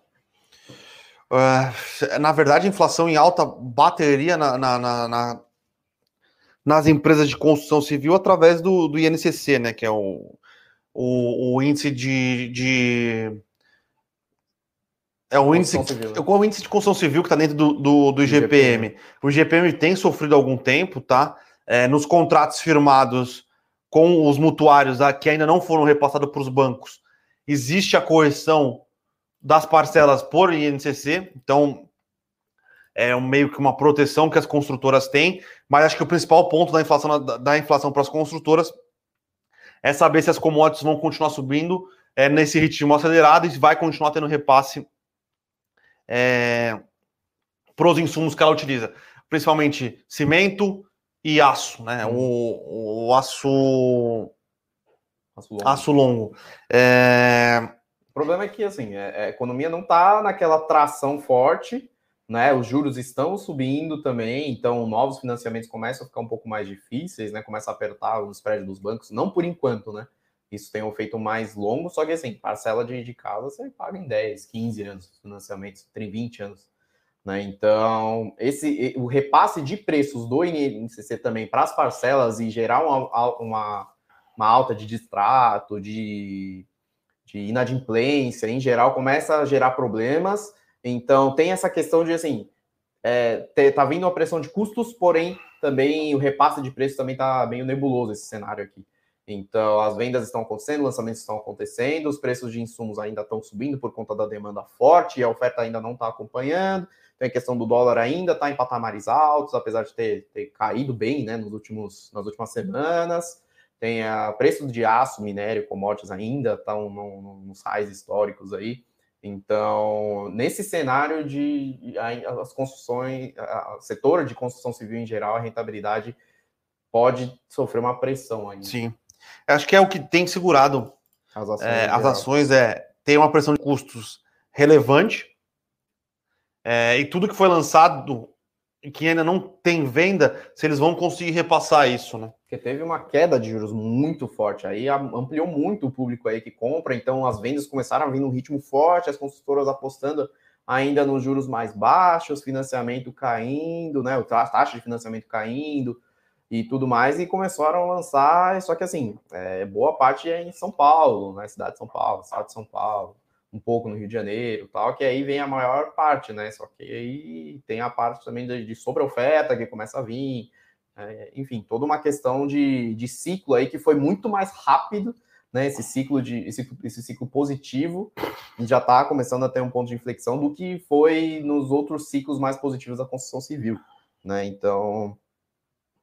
Speaker 2: Uh, na verdade, a inflação em alta bateria na, na, na, nas empresas de construção civil através do, do INCC, né, que é o, o, o índice de, de, é o índice, né? o índice de construção civil que está dentro do, do, do IGPM. IGPM. O IGPM tem sofrido algum tempo, tá? é, nos contratos firmados com os mutuários que ainda não foram repassados para os bancos, existe a correção das parcelas por INCC, então é meio que uma proteção que as construtoras têm, mas acho que o principal ponto da inflação, da, da inflação para as construtoras é saber se as commodities vão continuar subindo é, nesse ritmo acelerado e vai continuar tendo repasse é, para os insumos que ela utiliza, principalmente cimento, e aço, né? Hum. O, o aço. Aço longo. Aço longo. É...
Speaker 1: O problema é que assim, é, é, a economia não está naquela tração forte, né? Os juros estão subindo também, então novos financiamentos começam a ficar um pouco mais difíceis, né? Começa a apertar os prédios dos bancos, não por enquanto, né? Isso tem um efeito mais longo, só que assim, parcela de, de casa você paga em 10, 15 anos, financiamentos, tem 20 anos. Né? Então, esse, o repasse de preços do INCC também para as parcelas e gerar uma, uma, uma alta de distrato, de, de inadimplência, em geral, começa a gerar problemas. Então, tem essa questão de, assim, é, tá vindo uma pressão de custos, porém, também o repasse de preços também está meio nebuloso esse cenário aqui. Então, as vendas estão acontecendo, lançamentos estão acontecendo, os preços de insumos ainda estão subindo por conta da demanda forte e a oferta ainda não está acompanhando. Tem a questão do dólar ainda está em patamares altos, apesar de ter, ter caído bem né, nos últimos, nas últimas semanas. Tem o preço de aço, minério, commodities ainda estão no, nos highs históricos aí. Então, nesse cenário de as construções, o setor de construção civil em geral, a rentabilidade pode sofrer uma pressão ainda.
Speaker 2: Sim. Acho que é o que tem segurado as ações, é, as ações é ter uma pressão de custos relevante é, e tudo que foi lançado que ainda não tem venda, se eles vão conseguir repassar isso, né?
Speaker 1: Porque teve uma queda de juros muito forte, aí ampliou muito o público aí que compra, então as vendas começaram a vir num ritmo forte, as construtoras apostando ainda nos juros mais baixos, financiamento caindo, né? A taxa de financiamento caindo e tudo mais, e começaram a lançar, só que assim, é, boa parte é em São Paulo, né? Cidade de São Paulo, estado de São Paulo, um pouco no Rio de Janeiro, tal, que aí vem a maior parte, né? Só que aí tem a parte também de, de sobre-oferta que começa a vir, é, enfim, toda uma questão de, de ciclo aí que foi muito mais rápido, né? Esse ciclo de esse, esse ciclo positivo já está começando a ter um ponto de inflexão do que foi nos outros ciclos mais positivos da construção civil, né? Então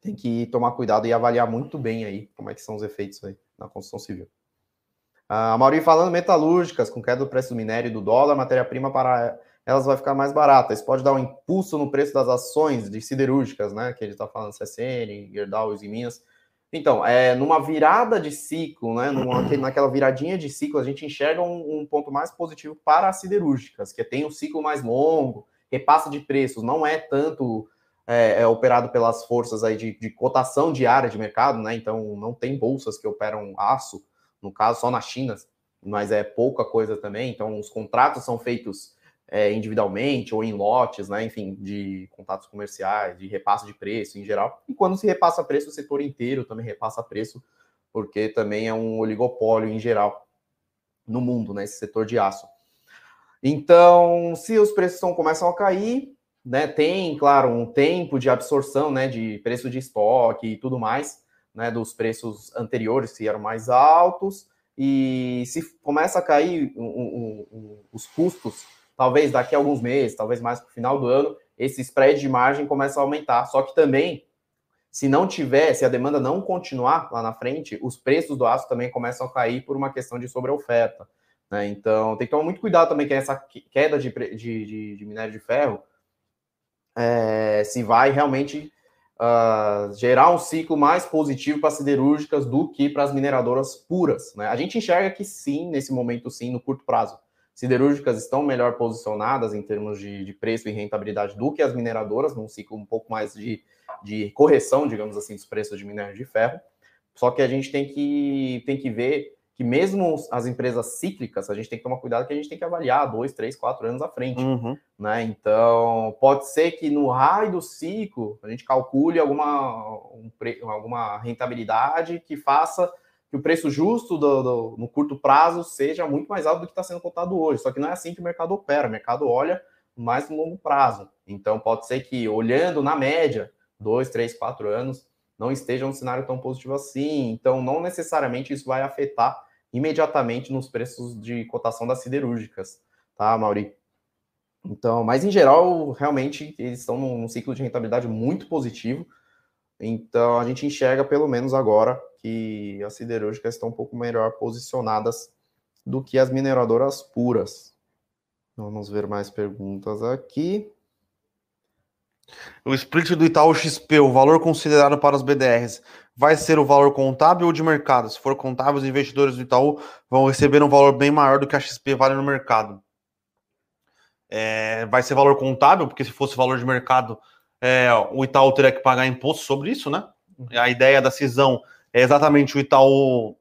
Speaker 1: tem que tomar cuidado e avaliar muito bem aí como é que são os efeitos aí na construção civil. A Mauri falando metalúrgicas, com queda do preço do minério e do dólar, matéria-prima para elas vai ficar mais barata. Isso pode dar um impulso no preço das ações de siderúrgicas, né? Que ele está falando CSN, Gerdau e Minas. Então, é, numa virada de ciclo, né? Numa, naquela viradinha de ciclo, a gente enxerga um, um, ponto mais positivo para as siderúrgicas, que tem um ciclo mais longo, repasse de preços, não é tanto é, é operado pelas forças aí de, de cotação diária de mercado, né? Então, não tem bolsas que operam aço no caso só na China, mas é pouca coisa também. Então, os contratos são feitos é, individualmente ou em lotes, né? Enfim, de contatos comerciais, de repasse de preço em geral. E quando se repassa preço, o setor inteiro também repassa preço, porque também é um oligopólio em geral no mundo, né? Esse setor de aço. Então, se os preços são, começam a cair, né? Tem, claro, um tempo de absorção, né? De preço de estoque e tudo mais né, dos preços anteriores, que eram mais altos, e se começa a cair os custos, talvez daqui a alguns meses, talvez mais para o final do ano, esse spread de margem começa a aumentar. Só que também, se não tiver, se a demanda não continuar lá na frente, os preços do aço também começam a cair por uma questão de sobreoferta. Né? Então, tem que tomar muito cuidado também que essa queda de, de, de, de minério de ferro é, se vai realmente uh, gerar um ciclo mais positivo para as siderúrgicas do que para as mineradoras puras. Né? A gente enxerga que sim, nesse momento sim, no curto prazo. Siderúrgicas estão melhor posicionadas em termos de, de preço e rentabilidade do que as mineradoras, num ciclo um pouco mais de, de correção, digamos assim, dos preços de minério de ferro. Só que a gente tem que, tem que ver que mesmo as empresas cíclicas, a gente tem que tomar cuidado que a gente tem que avaliar dois, três, quatro anos à frente, uhum. né? Então, pode ser que no raio do ciclo a gente calcule alguma, um, alguma rentabilidade que faça que o preço justo do, do, no curto prazo seja muito mais alto do que está sendo cotado hoje. Só que não é assim que o mercado opera. O mercado olha mais no longo prazo. Então, pode ser que olhando na média, dois, três, quatro anos, não esteja um cenário tão positivo assim. Então, não necessariamente isso vai afetar imediatamente nos preços de cotação das siderúrgicas, tá, Mauri? Então, mas em geral, realmente, eles estão num ciclo de rentabilidade muito positivo. Então, a gente enxerga, pelo menos agora, que as siderúrgicas estão um pouco melhor posicionadas do que as mineradoras puras. Vamos ver mais perguntas aqui.
Speaker 2: O split do Itaú XP, o valor considerado para os BDRs, vai ser o valor contábil ou de mercado? Se for contábil, os investidores do Itaú vão receber um valor bem maior do que a XP vale no mercado. É, vai ser valor contábil, porque se fosse valor de mercado, é, o Itaú teria que pagar imposto sobre isso, né? A ideia da cisão é exatamente o Itaú.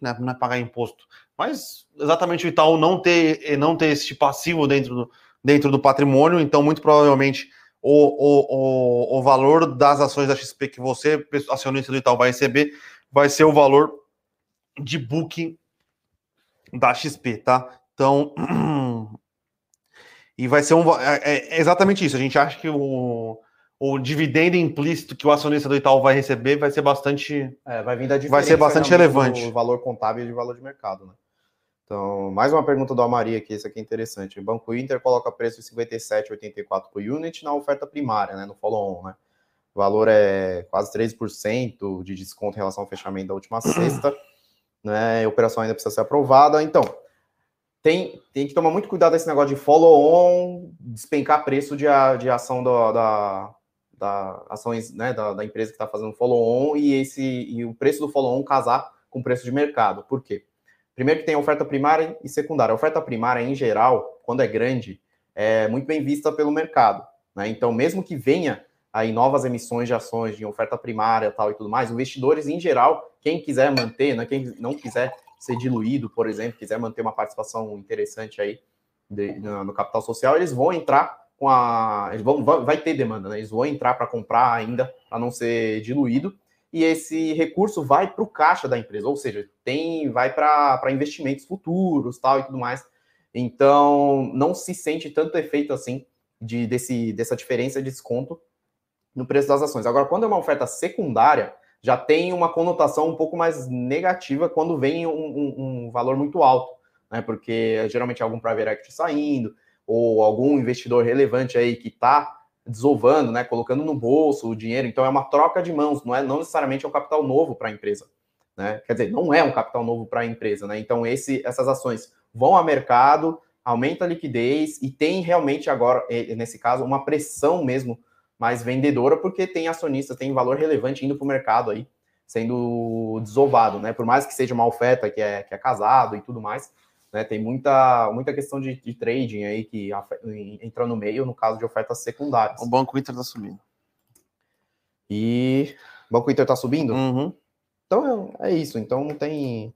Speaker 2: Não é, não é pagar imposto, mas exatamente o Itaú não ter, não ter esse passivo dentro do, dentro do patrimônio, então muito provavelmente o, o, o, o valor das ações da XP que você, acionista do Itaú, vai receber, vai ser o valor de booking da XP, tá? Então, [clears throat] e vai ser um. É, é, exatamente isso. A gente acha que o, o dividendo implícito que o acionista do Itaú vai receber vai ser bastante.
Speaker 1: É, vai vir da
Speaker 2: Vai ser bastante relevante.
Speaker 1: O valor contábil e de valor de mercado, né? Então, mais uma pergunta do Amaria aqui, isso aqui é interessante. O Banco Inter coloca preço de 57,84 por unit na oferta primária, né, no follow-on, né? O valor é quase 13% de desconto em relação ao fechamento da última [clears throat] sexta, né? A operação ainda precisa ser aprovada. Então, tem, tem que tomar muito cuidado esse negócio de follow-on, despencar preço de, de ação do, da, da ações né, da, da empresa que está fazendo follow-on e esse e o preço do follow-on casar com o preço de mercado. Por quê? Primeiro que tem oferta primária e secundária. A oferta primária, em geral, quando é grande, é muito bem vista pelo mercado. Né? Então, mesmo que venha aí novas emissões de ações de oferta primária tal e tudo mais, investidores, em geral, quem quiser manter, né, quem não quiser ser diluído, por exemplo, quiser manter uma participação interessante aí de, no, no, capital social, eles vão entrar com a. Eles vão, vai ter demanda, né? Eles vão entrar para comprar ainda, para não ser diluído e esse recurso vai para o caixa da empresa, ou seja, tem vai para investimentos futuros tal e tudo mais. Então, não se sente tanto efeito assim de, desse, dessa diferença de desconto no preço das ações. Agora, quando é uma oferta secundária, já tem uma conotação um pouco mais negativa quando vem um, um, um valor muito alto, né? Porque geralmente é algum private equity saindo, ou algum investidor relevante aí que está desovando, né, colocando no bolso o dinheiro. Então é uma troca de mãos, não é não necessariamente é um capital novo para a empresa, né? Quer dizer, não é um capital novo para a empresa, né? Então esse, essas ações vão ao mercado, aumenta a liquidez e tem realmente agora, nesse caso, uma pressão mesmo mais vendedora, porque tem acionistas, tem valor relevante indo para o mercado aí, sendo desovado, né? Por mais que seja uma oferta que é, que é casado e tudo mais, né? Tem muita, muita questão de, de trading aí que entra no meio no caso de ofertas secundárias.
Speaker 2: O Banco Inter está subindo.
Speaker 1: E o Banco Inter está subindo?
Speaker 2: Uhum.
Speaker 1: Então é, é isso. Então não tem.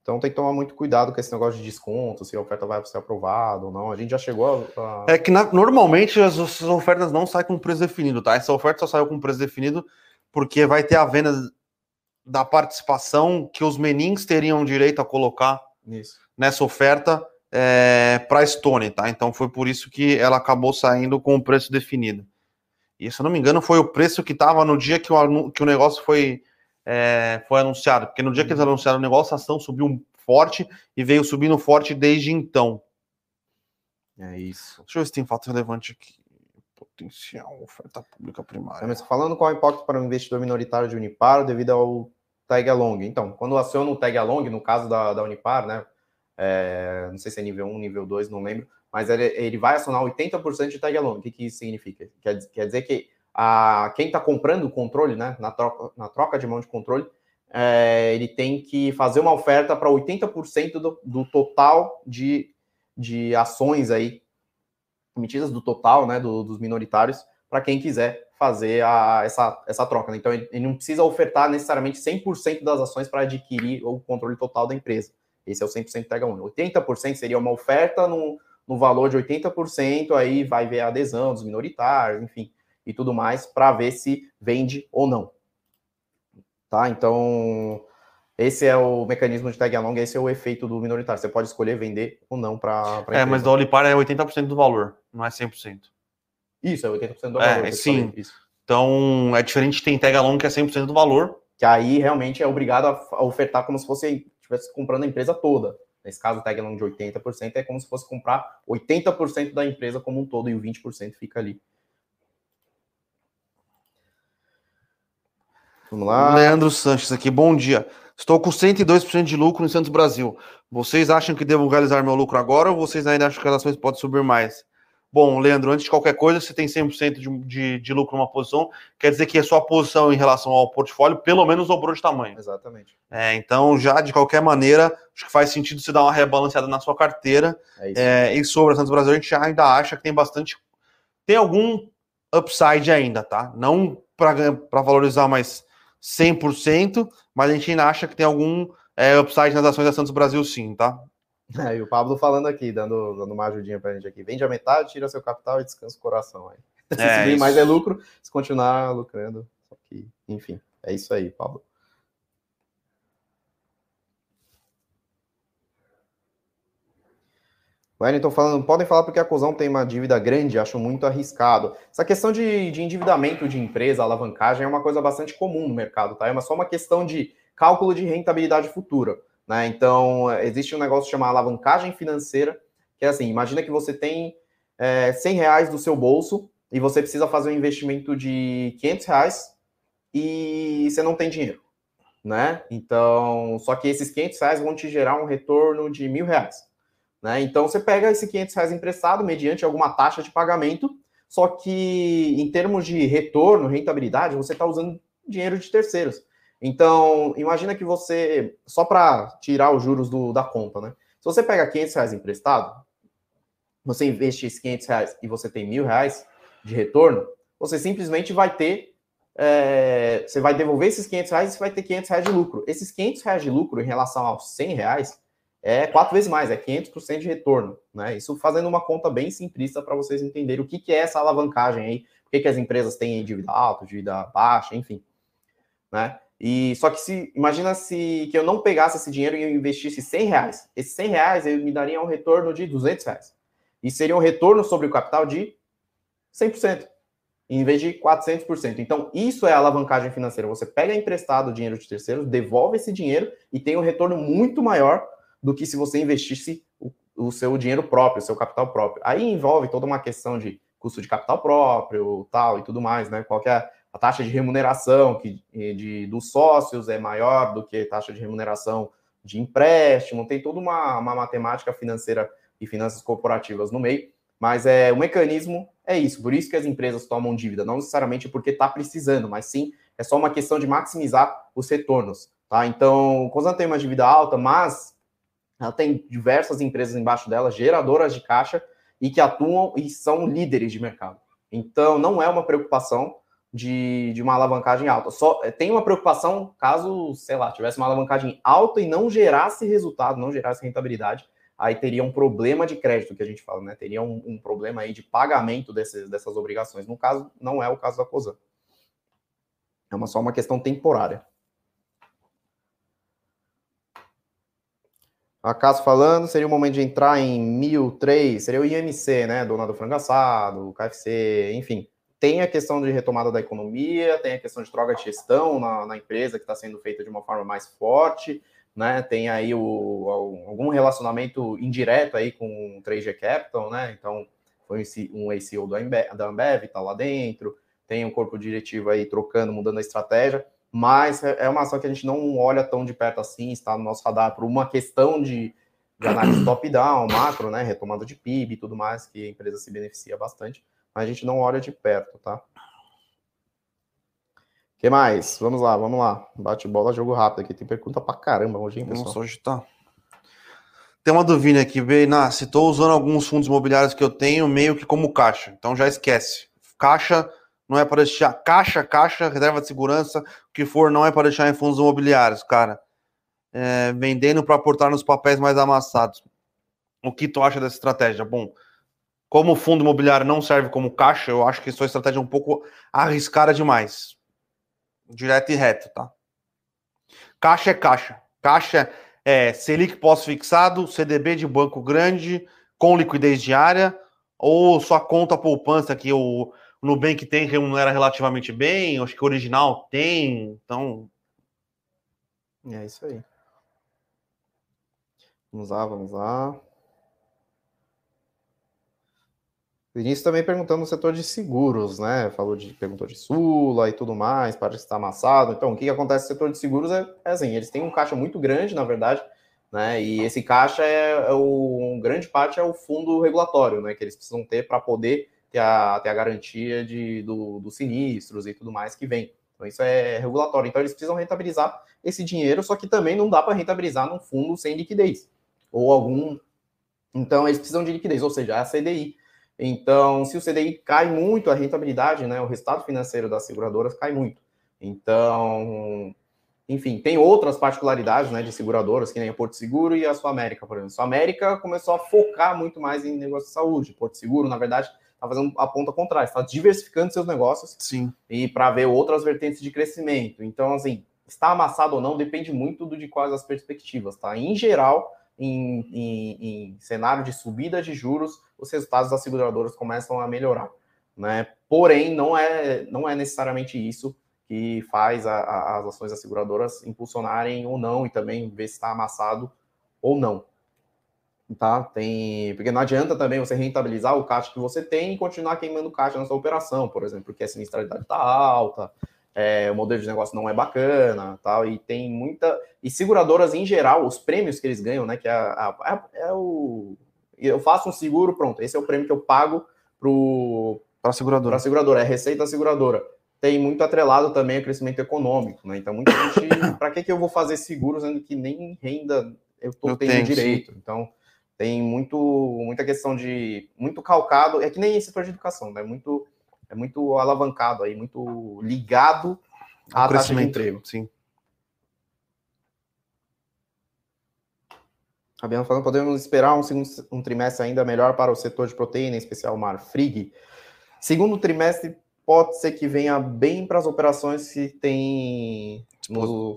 Speaker 1: Então tem que tomar muito cuidado com esse negócio de desconto, se a oferta vai ser aprovada ou não. A gente já chegou a.
Speaker 2: É que na, normalmente as, as, ofertas não saem com preço definido, tá? Essa oferta só saiu com preço definido porque vai ter a venda da participação que os menins teriam direito a colocar
Speaker 1: isso
Speaker 2: nessa oferta é, para a Stone, tá? Então foi por isso que ela acabou saindo com o preço definido. E se eu não me engano, foi o preço que estava no dia que o, que o negócio foi é, foi anunciado, porque no dia que eles anunciaram o negócio, a ação subiu forte e veio subindo forte desde então.
Speaker 1: É isso.
Speaker 2: Deixa eu ver se tem fato relevante aqui. Potencial oferta pública primária.
Speaker 1: Mas falando qual é o impacto para o investidor minoritário de Unipar devido ao tag along. Então, quando aciona o tag along, no caso da, da Unipar, né? É, não sei se é nível 1, nível 2, não lembro, mas ele, ele vai acionar 80% de tag along. O que, que isso significa? Quer, quer dizer que a, quem está comprando o controle, né, na troca, na troca de mão de controle, é, ele tem que fazer uma oferta para 80% do, do total de, de ações aí emitidas do total, né, do, dos minoritários, para quem quiser fazer a, essa, essa troca. Né? Então, ele, ele, não precisa ofertar necessariamente 100% das ações para adquirir o controle total da empresa. Esse é o 100% pega 1. 80% seria uma oferta no, no valor de 80%, aí vai ver a adesão dos minoritários, enfim, e tudo mais, para ver se vende ou não. Tá? Então, esse é o mecanismo de tag along, esse é o efeito do minoritário. Você pode escolher vender ou não para.
Speaker 2: É, mas do Olipar é 80% do valor, não é 100%.
Speaker 1: Isso, é 80% do
Speaker 2: valor. É, sim. Então, é diferente, tem tag along que é 100% do valor.
Speaker 1: Que aí realmente é obrigado a ofertar como se fosse estivesse comprando a empresa toda. Nesse caso, o tag along de 80% é como se fosse comprar 80% da empresa como um todo e o 20% fica ali
Speaker 2: Vamos lá. Leandro Sanches aqui, bom dia. Estou com 102% de lucro no Santos Brasil. Vocês acham que devo realizar meu lucro agora ou vocês ainda acham que as ações podem subir mais? Bom, Leandro, antes de qualquer coisa, você tem 100% de, de, de lucro numa posição, quer dizer que a sua posição em relação ao portfólio pelo menos dobrou de tamanho.
Speaker 1: Exatamente.
Speaker 2: É, então, já de qualquer maneira, acho que faz sentido você dar uma rebalanceada na sua carteira. É isso. É, e sobre a Santos Brasil, a gente ainda acha que tem bastante. Tem algum upside ainda, tá? Não para valorizar mais 100%, mas a gente ainda acha que tem algum é, upside nas ações da Santos Brasil sim, tá?
Speaker 1: É, [laughs] e o Pablo falando aqui, dando, dando uma ajudinha pra gente aqui. Vende a metade, tira seu capital e descansa o coração aí. [laughs] Se é, subir mais é lucro, se continuar lucrando. Que, enfim, é isso aí, Pablo. Wellington falando, podem falar porque a Cosão tem uma dívida grande, acho muito arriscado. Essa questão de, de endividamento de empresa, alavancagem, é uma coisa bastante comum no mercado, tá? É só uma questão de cálculo de rentabilidade futura, né? Então, existe um negócio chamado alavancagem financeira, que é assim, imagina que você tem é, 100 reais do seu bolso e você precisa fazer um investimento de 500 reais e você não tem dinheiro, né? Então, só que esses 500 reais vão te gerar um retorno de mil reais. Né? Então você pega esse 500 reais emprestado mediante alguma taxa de pagamento, só que em termos de retorno, rentabilidade, você está usando dinheiro de terceiros. Então, imagina que você, só para tirar os juros do, da conta, né? Se você pega 500 reais emprestado, você investe esses 500 reais e você tem mil reais de retorno, você simplesmente vai ter, é, você vai devolver esses 500 reais e você vai ter 500 reais de lucro. Esses 500 reais de lucro em relação aos 100 reais é quatro vezes mais, é 500% de retorno. Né? Isso fazendo uma conta bem simplista para vocês entenderem o que, que é essa alavancagem aí, por que, que as empresas têm dívida alta, dívida baixa, enfim. Né? E só que se imagina se que eu não pegasse esse dinheiro e eu investisse 100 reais. Esses 100 reais me daria um retorno de 200 reais. E seria um retorno sobre o capital de 100%, em vez de 400%. Então, isso é alavancagem financeira. Você pega emprestado dinheiro de terceiros, devolve esse dinheiro e tem um retorno muito maior do que se você investisse o, o seu dinheiro próprio, o seu capital próprio. Aí envolve toda uma questão de custo de capital próprio, tal e tudo mais, né? Qual é a taxa de remuneração que, de, dos sócios é maior do que a taxa de remuneração de empréstimo, tem toda uma, uma matemática financeira e finanças corporativas no meio, mas é o mecanismo é isso, por isso que as empresas tomam dívida, não necessariamente porque está precisando, mas sim é só uma questão de maximizar os retornos, tá? Então, quando tem uma dívida alta, mas ela tem diversas empresas embaixo dela, geradoras de caixa, e que atuam e são líderes de mercado. Então, não é uma preocupação de, de uma alavancagem alta. Só eh, tem uma preocupação caso, sei lá, tivesse uma alavancagem alta e não gerasse resultado, não gerasse rentabilidade, aí teria um problema de crédito que a gente fala, né? Teria um, um problema aí de pagamento desses, dessas obrigações. No caso, não é o caso da COSAN. É uma, só uma questão temporária. Acaso falando, seria o momento de entrar em 1003, seria o IMC, né? Dona do frango assado, KFC, enfim. Tem a questão de retomada da economia, tem a questão de troca de gestão na, na empresa que está sendo feita de uma forma mais forte, né? Tem aí o, algum relacionamento indireto aí com o 3G Capital, né? Então, foi um ACO da Ambev, está lá dentro, tem um corpo diretivo aí trocando, mudando a estratégia, mas é, é uma ação que a gente não olha tão de perto assim, está no nosso radar por uma questão de, de análise top-down, macro, né? Retomada de PIB e tudo mais, que a empresa se beneficia bastante a gente não olha de perto, tá? O que mais? Vamos lá, vamos lá. Bate bola, jogo rápido aqui. Tem pergunta pra caramba hoje, hein, pessoal?
Speaker 2: Nossa, hoje tá. Tem uma dúvida aqui, Beina. Se estou usando alguns fundos imobiliários que eu tenho meio que como caixa, então já esquece. Caixa não é para deixar. Caixa, caixa, reserva de segurança, o que for, não é para deixar em fundos imobiliários, cara. É, vendendo para aportar nos papéis mais amassados. O que tu acha dessa estratégia? Bom, como o fundo imobiliário não serve como caixa, eu acho que estratégia é um pouco arriscada demais. Direto e reto, tá? Caixa é caixa. Caixa é Selic pós-fixado, CDB de banco grande, com liquidez diária, ou sua conta poupança que o Nubank tem remunera relativamente bem, acho que o original tem, então.
Speaker 1: É isso aí. Vamos lá, vamos lá. Vinícius também perguntando no setor de seguros, né? Falou de perguntou de Sula e tudo mais, parece que está amassado. Então, o que, que acontece no setor de seguros é, é, assim, eles têm um caixa muito grande, na verdade, né? E esse caixa é, é o grande parte é o fundo regulatório, né? Que eles precisam ter para poder ter a, ter a garantia de, do, dos sinistros e tudo mais que vem. Então, isso é regulatório. Então, eles precisam rentabilizar esse dinheiro, só que também não dá para rentabilizar num fundo sem liquidez ou algum. Então, eles precisam de liquidez, ou seja, a CDI. Então, se o CDI cai muito, a rentabilidade, né, o resultado financeiro das seguradoras cai muito. Então, enfim, tem outras particularidades né, de seguradoras, que nem a Porto Seguro e a Sua América, por exemplo. A Sua América começou a focar muito mais em negócio de saúde. Porto Seguro, na verdade, está fazendo a ponta contrária, está diversificando seus negócios.
Speaker 2: Sim.
Speaker 1: E para ver outras vertentes de crescimento. Então, assim, está amassado ou não depende muito do de quais as perspectivas, tá? Em geral, em, em, em, cenário de subida de juros, os resultados das seguradoras começam a melhorar. Né? Porém, não é, não é necessariamente isso que faz a, a, as ações das seguradoras impulsionarem ou não, e também ver se está amassado ou não. Tá? Tem, porque não adianta também você rentabilizar o caixa que você tem e continuar queimando caixa na sua operação, por exemplo, porque a sinistralidade está alta, é, o modelo de negócio não é bacana, tal, e tem muita. E seguradoras em geral, os prêmios que eles ganham, né? Que é, a, a, é o. Eu faço um seguro, pronto, esse é o prêmio que eu pago para a seguradora. seguradora, é receita da seguradora. Tem muito atrelado também ao crescimento econômico, né? Então, muita gente. [coughs] para que, que eu vou fazer seguro, sendo que nem renda eu estou tendo tenho, direito? Sim. Então, tem muito, muita questão de. Muito calcado. É que nem setor de educação, né? Muito é muito alavancado aí, muito ligado à taxa de emprego.
Speaker 2: Sim.
Speaker 1: Fabiano falando, podemos esperar um, segundo, um trimestre ainda melhor para o setor de proteína, em especial Marfrig. Segundo trimestre pode ser que venha bem para as operações que tem no,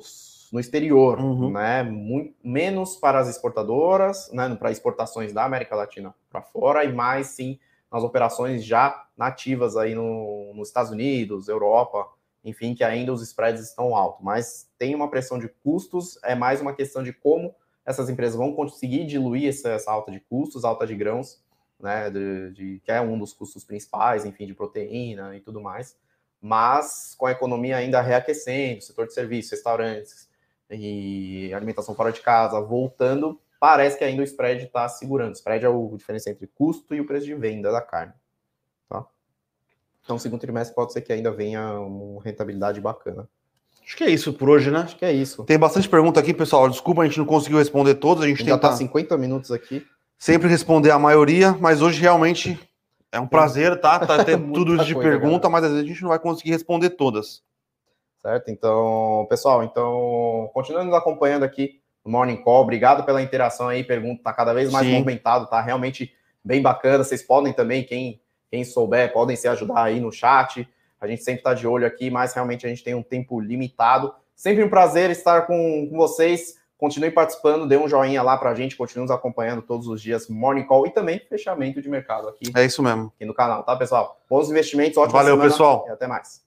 Speaker 1: no exterior, uhum. né? Muito, menos para as exportadoras, né? Para exportações da América Latina para fora e mais sim nas operações já nativas aí no, nos Estados Unidos, Europa, enfim, que ainda os spreads estão altos. Mas tem uma pressão de custos, é mais uma questão de como essas empresas vão conseguir diluir essa, essa alta de custos, alta de grãos, né, de, de, que é um dos custos principais, enfim, de proteína e tudo mais. Mas com a economia ainda reaquecendo, setor de serviços, restaurantes e alimentação fora de casa voltando, parece que ainda o spread está segurando. O spread é o diferença entre custo e o preço de venda da carne. Tá? Então, segundo trimestre pode ser que ainda venha uma rentabilidade bacana.
Speaker 2: Acho que é isso por hoje, né?
Speaker 1: Acho que é isso.
Speaker 2: Tem bastante pergunta aqui, pessoal. Desculpa, a gente não conseguiu responder todas. A gente
Speaker 1: tenta tá 50 minutos aqui.
Speaker 2: Sempre responder a maioria, mas hoje realmente é um prazer, tá? tá [laughs] ter tudo isso de coisa, pergunta, mas às vezes a gente não vai conseguir responder todas.
Speaker 1: Certo? Então, pessoal, então, continuando nos acompanhando aqui Morning Call. Obrigado pela interação aí, pergunta tá cada vez mais Sim. movimentado, tá realmente bem bacana. Vocês podem também, quem, quem souber, podem se ajudar aí no chat. A gente sempre está de olho aqui, mas realmente a gente tem um tempo limitado. Sempre um prazer estar com, com vocês. Continue participando, dê um joinha lá para a gente, continue nos acompanhando todos os dias, Morning Call e também fechamento de mercado aqui.
Speaker 2: É isso mesmo.
Speaker 1: Aqui no canal, tá, pessoal? Bons investimentos, ótima
Speaker 2: Valeu, semana, pessoal.
Speaker 1: E até mais.